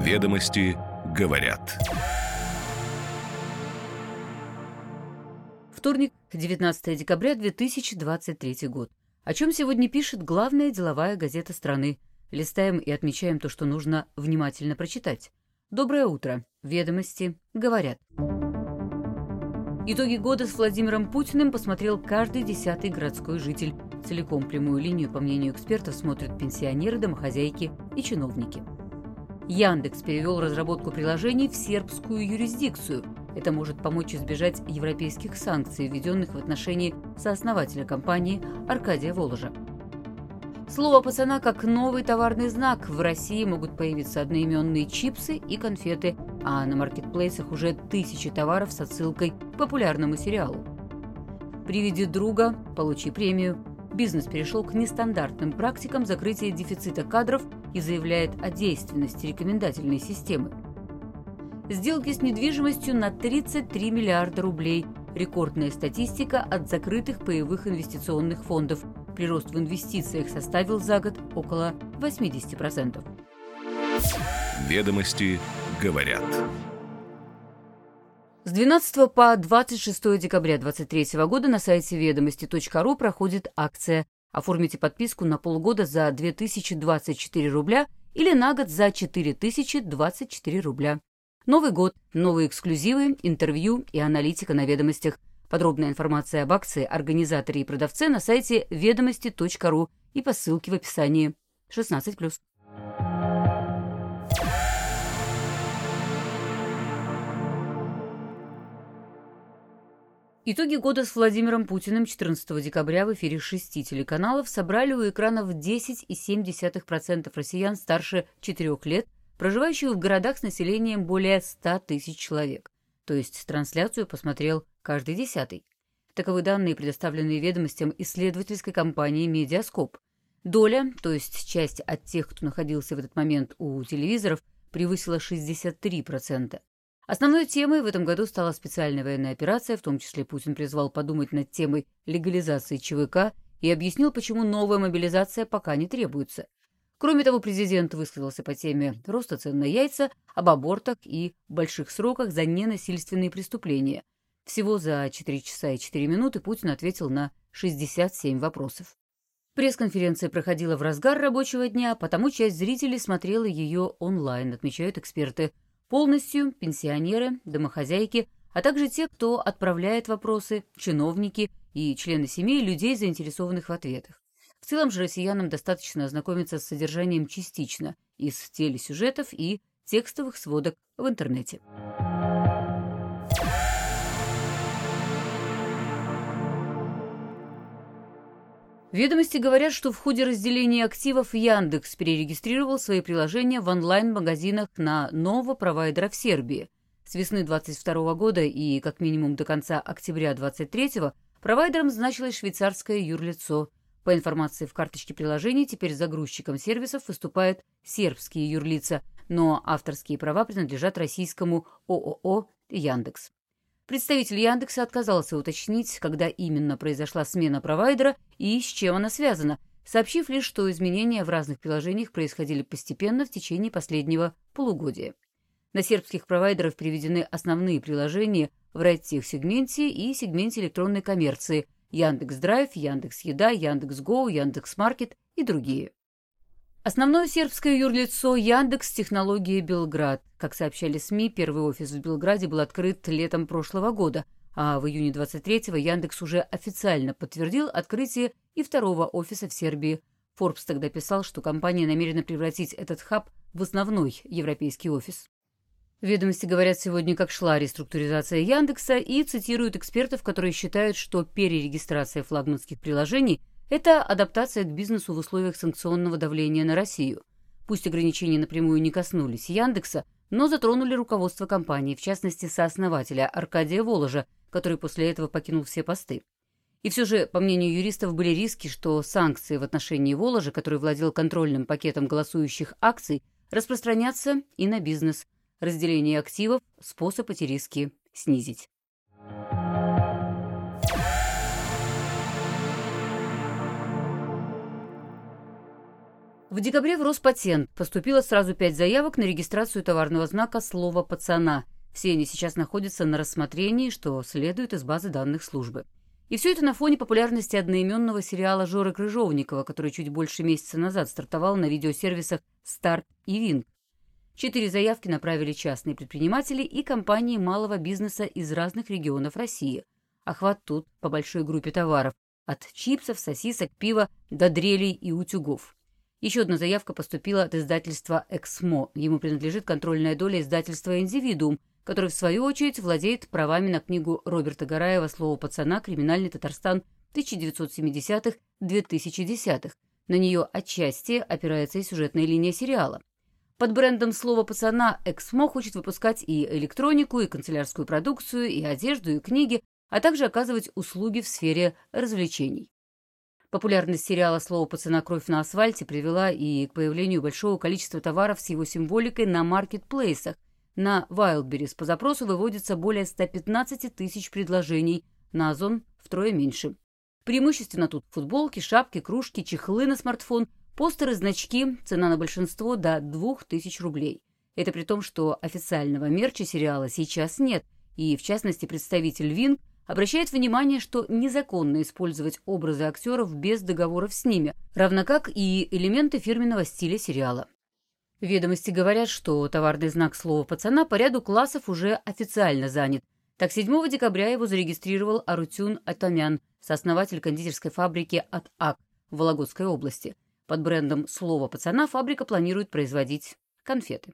Ведомости говорят. Вторник, 19 декабря 2023 год. О чем сегодня пишет главная деловая газета страны. Листаем и отмечаем то, что нужно внимательно прочитать. Доброе утро. Ведомости говорят. Итоги года с Владимиром Путиным посмотрел каждый десятый городской житель. Целиком прямую линию, по мнению экспертов, смотрят пенсионеры, домохозяйки и чиновники. Яндекс перевел разработку приложений в сербскую юрисдикцию. Это может помочь избежать европейских санкций, введенных в отношении сооснователя компании Аркадия Воложа. Слово пацана как новый товарный знак. В России могут появиться одноименные чипсы и конфеты, а на маркетплейсах уже тысячи товаров с отсылкой к популярному сериалу. Приведи друга, получи премию. Бизнес перешел к нестандартным практикам закрытия дефицита кадров и заявляет о действенности рекомендательной системы. Сделки с недвижимостью на 33 миллиарда рублей. Рекордная статистика от закрытых паевых инвестиционных фондов – Прирост в инвестициях составил за год около 80%. Ведомости говорят. С 12 по 26 декабря 2023 года на сайте ведомости.ру проходит акция «Оформите подписку на полгода за 2024 рубля или на год за 4024 рубля». Новый год, новые эксклюзивы, интервью и аналитика на ведомостях – Подробная информация об акции, организаторе и продавце на сайте ведомости.ру и по ссылке в описании. 16+. Итоги года с Владимиром Путиным 14 декабря в эфире шести телеканалов собрали у экранов 10,7% россиян старше 4 лет, проживающих в городах с населением более 100 тысяч человек. То есть трансляцию посмотрел каждый десятый. Таковы данные, предоставленные ведомостям исследовательской компании «Медиаскоп». Доля, то есть часть от тех, кто находился в этот момент у телевизоров, превысила 63%. Основной темой в этом году стала специальная военная операция, в том числе Путин призвал подумать над темой легализации ЧВК и объяснил, почему новая мобилизация пока не требуется. Кроме того, президент высказался по теме роста цен на яйца, об абортах и больших сроках за ненасильственные преступления – всего за 4 часа и 4 минуты Путин ответил на 67 вопросов. Пресс-конференция проходила в разгар рабочего дня, потому часть зрителей смотрела ее онлайн, отмечают эксперты. Полностью пенсионеры, домохозяйки, а также те, кто отправляет вопросы, чиновники и члены семей людей, заинтересованных в ответах. В целом же россиянам достаточно ознакомиться с содержанием частично из телесюжетов и текстовых сводок в интернете. Ведомости говорят, что в ходе разделения активов Яндекс перерегистрировал свои приложения в онлайн-магазинах на нового провайдера в Сербии. С весны 2022 года и как минимум до конца октября 2023 провайдером значилось швейцарское юрлицо. По информации в карточке приложений, теперь загрузчиком сервисов выступают сербские юрлица, но авторские права принадлежат российскому ООО «Яндекс». Представитель Яндекса отказался уточнить, когда именно произошла смена провайдера и с чем она связана, сообщив лишь, что изменения в разных приложениях происходили постепенно в течение последнего полугодия. На сербских провайдеров приведены основные приложения в райтех-сегменте и сегменте электронной коммерции Яндекс Драйв, Яндекс Еда, Яндекс Гоу, Яндекс Маркет и другие. Основное сербское юрлицо Яндекс Технологии Белград. Как сообщали СМИ, первый офис в Белграде был открыт летом прошлого года, а в июне 23-го Яндекс уже официально подтвердил открытие и второго офиса в Сербии. Forbes тогда писал, что компания намерена превратить этот хаб в основной европейский офис. Ведомости говорят сегодня, как шла реструктуризация Яндекса и цитируют экспертов, которые считают, что перерегистрация флагманских приложений – это адаптация к бизнесу в условиях санкционного давления на Россию. Пусть ограничения напрямую не коснулись Яндекса, но затронули руководство компании, в частности, сооснователя Аркадия Воложа, который после этого покинул все посты. И все же, по мнению юристов, были риски, что санкции в отношении Воложа, который владел контрольным пакетом голосующих акций, распространятся и на бизнес. Разделение активов – способ эти риски снизить. В декабре в Роспатент поступило сразу пять заявок на регистрацию товарного знака «Слово пацана». Все они сейчас находятся на рассмотрении, что следует из базы данных службы. И все это на фоне популярности одноименного сериала Жоры Крыжовникова, который чуть больше месяца назад стартовал на видеосервисах «Старт» и «Винг». Четыре заявки направили частные предприниматели и компании малого бизнеса из разных регионов России. Охват тут по большой группе товаров – от чипсов, сосисок, пива до дрелей и утюгов. Еще одна заявка поступила от издательства «Эксмо». Ему принадлежит контрольная доля издательства «Индивидуум», который, в свою очередь, владеет правами на книгу Роберта Гараева «Слово пацана. Криминальный Татарстан 1970-2010-х». На нее отчасти опирается и сюжетная линия сериала. Под брендом «Слово пацана» «Эксмо» хочет выпускать и электронику, и канцелярскую продукцию, и одежду, и книги, а также оказывать услуги в сфере развлечений. Популярность сериала «Слово пацана. Кровь на асфальте» привела и к появлению большого количества товаров с его символикой на маркетплейсах. На Wildberries по запросу выводится более 115 тысяч предложений, на Озон втрое меньше. Преимущественно тут футболки, шапки, кружки, чехлы на смартфон, постеры, значки, цена на большинство до 2000 рублей. Это при том, что официального мерча сериала сейчас нет, и, в частности, представитель Вин обращает внимание, что незаконно использовать образы актеров без договоров с ними, равно как и элементы фирменного стиля сериала. Ведомости говорят, что товарный знак слова «пацана» по ряду классов уже официально занят. Так, 7 декабря его зарегистрировал Арутюн Атамян, сооснователь кондитерской фабрики «От-Ак» в Вологодской области. Под брендом «Слово пацана» фабрика планирует производить конфеты.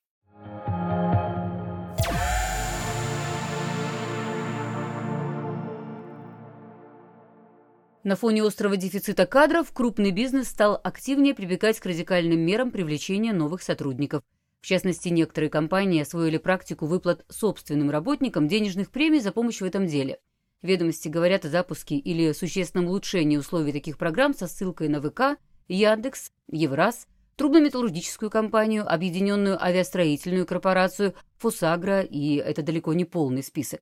На фоне острого дефицита кадров крупный бизнес стал активнее прибегать к радикальным мерам привлечения новых сотрудников. В частности, некоторые компании освоили практику выплат собственным работникам денежных премий за помощь в этом деле. Ведомости говорят о запуске или существенном улучшении условий таких программ со ссылкой на ВК, Яндекс, Евраз, трубно-металлургическую компанию, Объединенную авиастроительную корпорацию, Фосагро, и это далеко не полный список.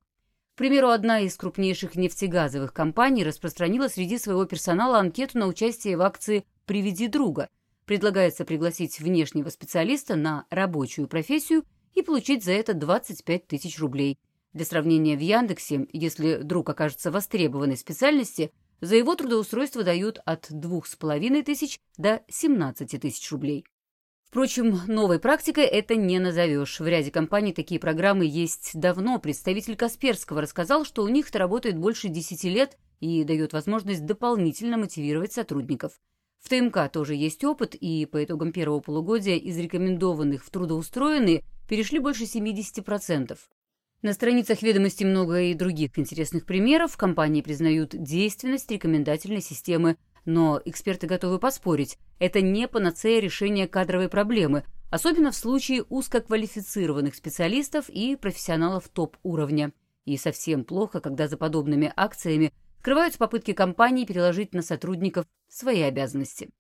К примеру, одна из крупнейших нефтегазовых компаний распространила среди своего персонала анкету на участие в акции «Приведи друга». Предлагается пригласить внешнего специалиста на рабочую профессию и получить за это 25 тысяч рублей. Для сравнения, в Яндексе, если друг окажется востребованной специальности, за его трудоустройство дают от 2,5 тысяч до 17 тысяч рублей. Впрочем, новой практикой это не назовешь. В ряде компаний такие программы есть давно. Представитель Касперского рассказал, что у них это работает больше 10 лет и дает возможность дополнительно мотивировать сотрудников. В ТМК тоже есть опыт, и по итогам первого полугодия из рекомендованных в трудоустроенные перешли больше 70%. На страницах ведомости много и других интересных примеров. Компании признают действенность рекомендательной системы но эксперты готовы поспорить, это не панацея решения кадровой проблемы, особенно в случае узкоквалифицированных специалистов и профессионалов топ-уровня. И совсем плохо, когда за подобными акциями скрываются попытки компании переложить на сотрудников свои обязанности.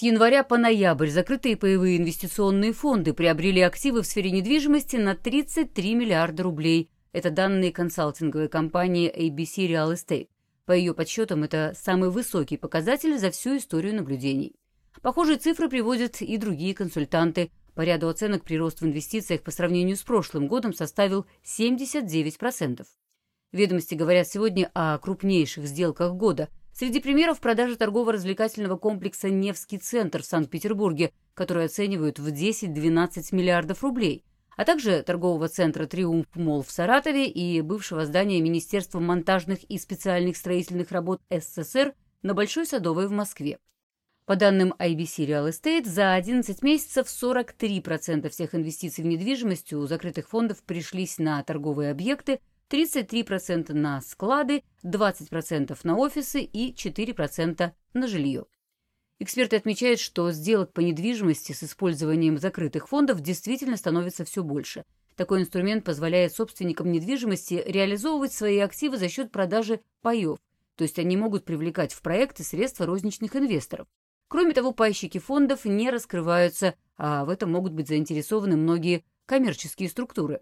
С января по ноябрь закрытые паевые инвестиционные фонды приобрели активы в сфере недвижимости на 33 миллиарда рублей. Это данные консалтинговой компании ABC Real Estate. По ее подсчетам, это самый высокий показатель за всю историю наблюдений. Похожие цифры приводят и другие консультанты. По ряду оценок прирост в инвестициях по сравнению с прошлым годом составил 79%. Ведомости говорят сегодня о крупнейших сделках года – Среди примеров продажи торгово-развлекательного комплекса «Невский центр» в Санкт-Петербурге, который оценивают в 10-12 миллиардов рублей, а также торгового центра «Триумф Мол» в Саратове и бывшего здания Министерства монтажных и специальных строительных работ СССР на Большой Садовой в Москве. По данным IBC Real Estate, за 11 месяцев 43% всех инвестиций в недвижимость у закрытых фондов пришлись на торговые объекты, 33% на склады, 20% на офисы и 4% на жилье. Эксперты отмечают, что сделок по недвижимости с использованием закрытых фондов действительно становится все больше. Такой инструмент позволяет собственникам недвижимости реализовывать свои активы за счет продажи паев, то есть они могут привлекать в проекты средства розничных инвесторов. Кроме того, пайщики фондов не раскрываются, а в этом могут быть заинтересованы многие коммерческие структуры.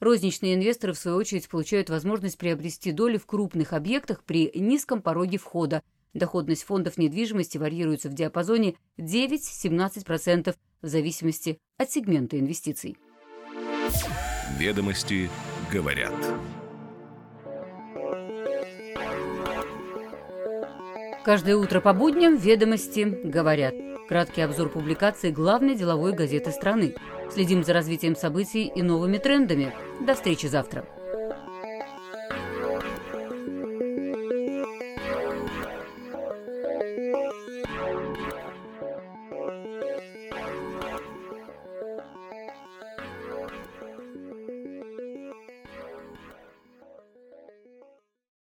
Розничные инвесторы, в свою очередь, получают возможность приобрести доли в крупных объектах при низком пороге входа. Доходность фондов недвижимости варьируется в диапазоне 9-17% в зависимости от сегмента инвестиций. Ведомости говорят. Каждое утро по будням «Ведомости» говорят. Краткий обзор публикаций главной деловой газеты страны. Следим за развитием событий и новыми трендами. До встречи завтра.